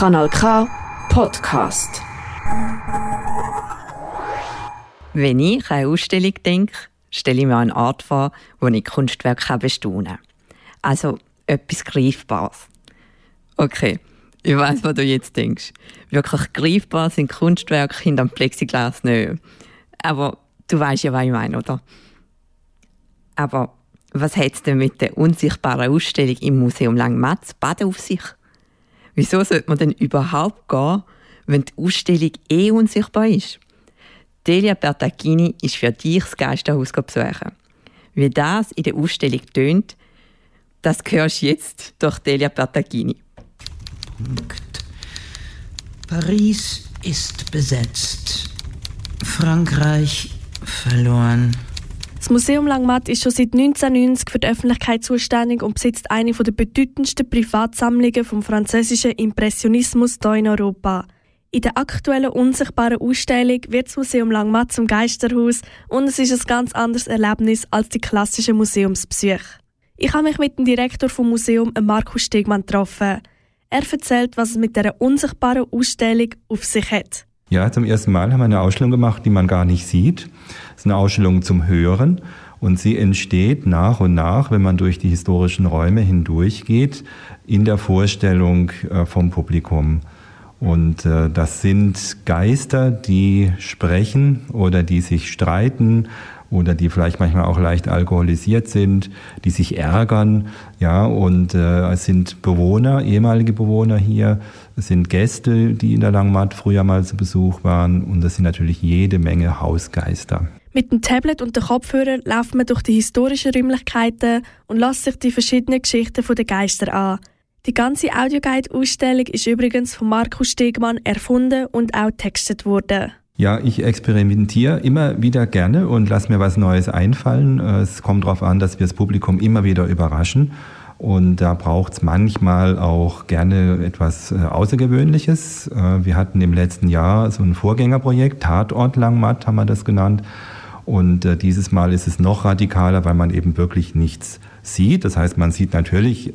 Kanal K Podcast. Wenn ich an eine Ausstellung denke, stelle ich mir eine Art vor, wo ich Kunstwerke bestaunen kann. Also etwas Greifbares. Okay, ich weiß, was du jetzt denkst. Wirklich greifbar sind Kunstwerke hinter dem Plexiglas nicht. Aber du weißt ja, was ich meine, oder? Aber was hat es denn mit der unsichtbaren Ausstellung im Museum Langmatz Baden auf sich? Wieso sollte man denn überhaupt gehen, wenn die Ausstellung eh unsichtbar ist? Delia Bertagini ist für dich das Geisterhaus besuchen. Wie das in der Ausstellung tönt, das hörst jetzt durch Delia Bertagini. Paris ist besetzt. Frankreich verloren. Das Museum Langmatt ist schon seit 1990 für die Öffentlichkeit zuständig und besitzt eine der bedeutendsten Privatsammlungen vom französischen Impressionismus hier in Europa. In der aktuellen unsichtbaren Ausstellung wird das Museum Langmatt zum Geisterhaus und es ist ein ganz anderes Erlebnis als die klassischen Museumsbesuche. Ich habe mich mit dem Direktor vom Museum, Markus Stegmann, getroffen. Er erzählt, was es mit der unsichtbaren Ausstellung auf sich hat. Ja, zum ersten Mal haben wir eine Ausstellung gemacht, die man gar nicht sieht. Es ist eine Ausstellung zum Hören und sie entsteht nach und nach, wenn man durch die historischen Räume hindurchgeht, in der Vorstellung äh, vom Publikum. Und äh, das sind Geister, die sprechen oder die sich streiten oder die vielleicht manchmal auch leicht alkoholisiert sind, die sich ärgern, ja, und äh, es sind Bewohner, ehemalige Bewohner hier, es sind Gäste, die in der Langmatt früher mal zu Besuch waren und es sind natürlich jede Menge Hausgeister. Mit dem Tablet und dem Kopfhörer läuft man durch die historischen Räumlichkeiten und lässt sich die verschiedenen Geschichten der Geister an. Die ganze Audioguide-Ausstellung ist übrigens von Markus Stegmann erfunden und auch textet worden. Ja, ich experimentiere immer wieder gerne und lasse mir was Neues einfallen. Es kommt darauf an, dass wir das Publikum immer wieder überraschen. Und da braucht es manchmal auch gerne etwas äh, Außergewöhnliches. Äh, wir hatten im letzten Jahr so ein Vorgängerprojekt, Tatort Langmatt haben wir das genannt. Und äh, dieses Mal ist es noch radikaler, weil man eben wirklich nichts sieht. Das heißt, man sieht natürlich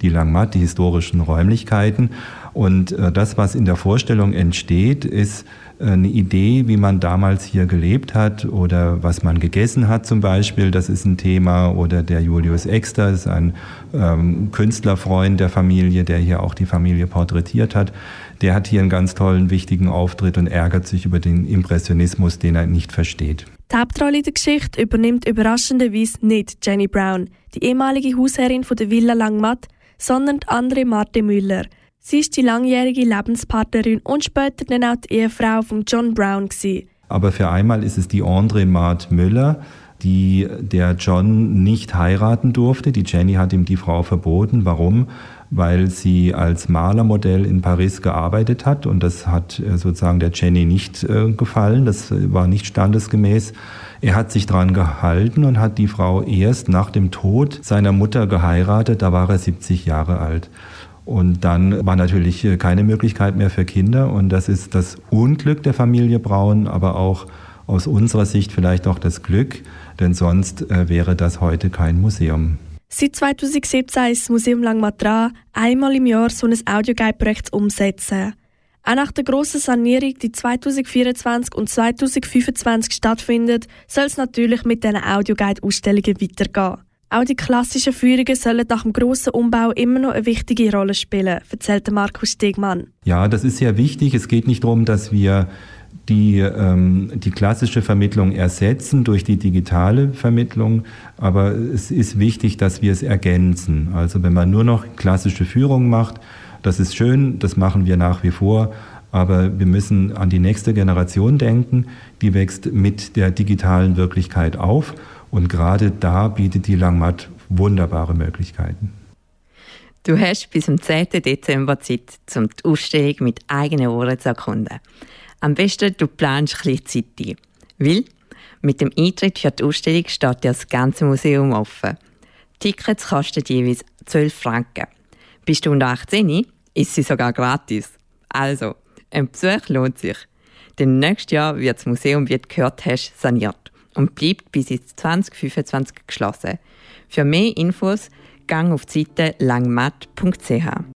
die Langmatt, die historischen Räumlichkeiten. Und das, was in der Vorstellung entsteht, ist eine Idee, wie man damals hier gelebt hat oder was man gegessen hat zum Beispiel. Das ist ein Thema. Oder der Julius Exter ist ein ähm, Künstlerfreund der Familie, der hier auch die Familie porträtiert hat. Der hat hier einen ganz tollen, wichtigen Auftritt und ärgert sich über den Impressionismus, den er nicht versteht. Die Hauptrolle der Geschichte übernimmt überraschenderweise nicht Jenny Brown, die ehemalige Hausherrin von der Villa Langmatt, sondern die andere Marte Müller – Sie ist die langjährige Lebenspartnerin und später dann auch die Ehefrau von John Brown. Gewesen. Aber für einmal ist es die André Mart Müller, die der John nicht heiraten durfte. Die Jenny hat ihm die Frau verboten. Warum? Weil sie als Malermodell in Paris gearbeitet hat und das hat äh, sozusagen der Jenny nicht äh, gefallen. Das war nicht standesgemäß. Er hat sich daran gehalten und hat die Frau erst nach dem Tod seiner Mutter geheiratet. Da war er 70 Jahre alt. Und dann war natürlich äh, keine Möglichkeit mehr für Kinder. Und das ist das Unglück der Familie Braun, aber auch aus unserer Sicht vielleicht auch das Glück, denn sonst äh, wäre das heute kein Museum. Seit 2017 ist das Museum Langmatra einmal im Jahr so ein Audioguide-Projekt umsetzen. Auch nach der grossen Sanierung, die 2024 und 2025 stattfindet, soll es natürlich mit diesen Audioguide-Ausstellungen weitergehen. Auch die klassischen Führungen sollen nach dem grossen Umbau immer noch eine wichtige Rolle spielen, erzählte Markus Stegmann. Ja, das ist sehr wichtig. Es geht nicht darum, dass wir die, ähm, die klassische Vermittlung ersetzen durch die digitale Vermittlung, aber es ist wichtig, dass wir es ergänzen. Also wenn man nur noch klassische Führung macht, das ist schön, das machen wir nach wie vor, aber wir müssen an die nächste Generation denken, die wächst mit der digitalen Wirklichkeit auf und gerade da bietet die Langmatt wunderbare Möglichkeiten. Du hast bis zum 10. Dezember Zeit, um die Ausstellung mit eigenen Ohren zu erkunden. Am besten du planst ein Zeit ein. Weil mit dem Eintritt für die Ausstellung steht dir das ganze Museum offen. Tickets kosten jeweils 12 Franken. Bist du unter 18, ist sie sogar gratis. Also, ein Besuch lohnt sich. Denn nächstes Jahr wird das Museum, wie du gehört hast, saniert und bleibt bis ins 2025 geschlossen. Für mehr Infos gang auf die Seite langmatt.ch.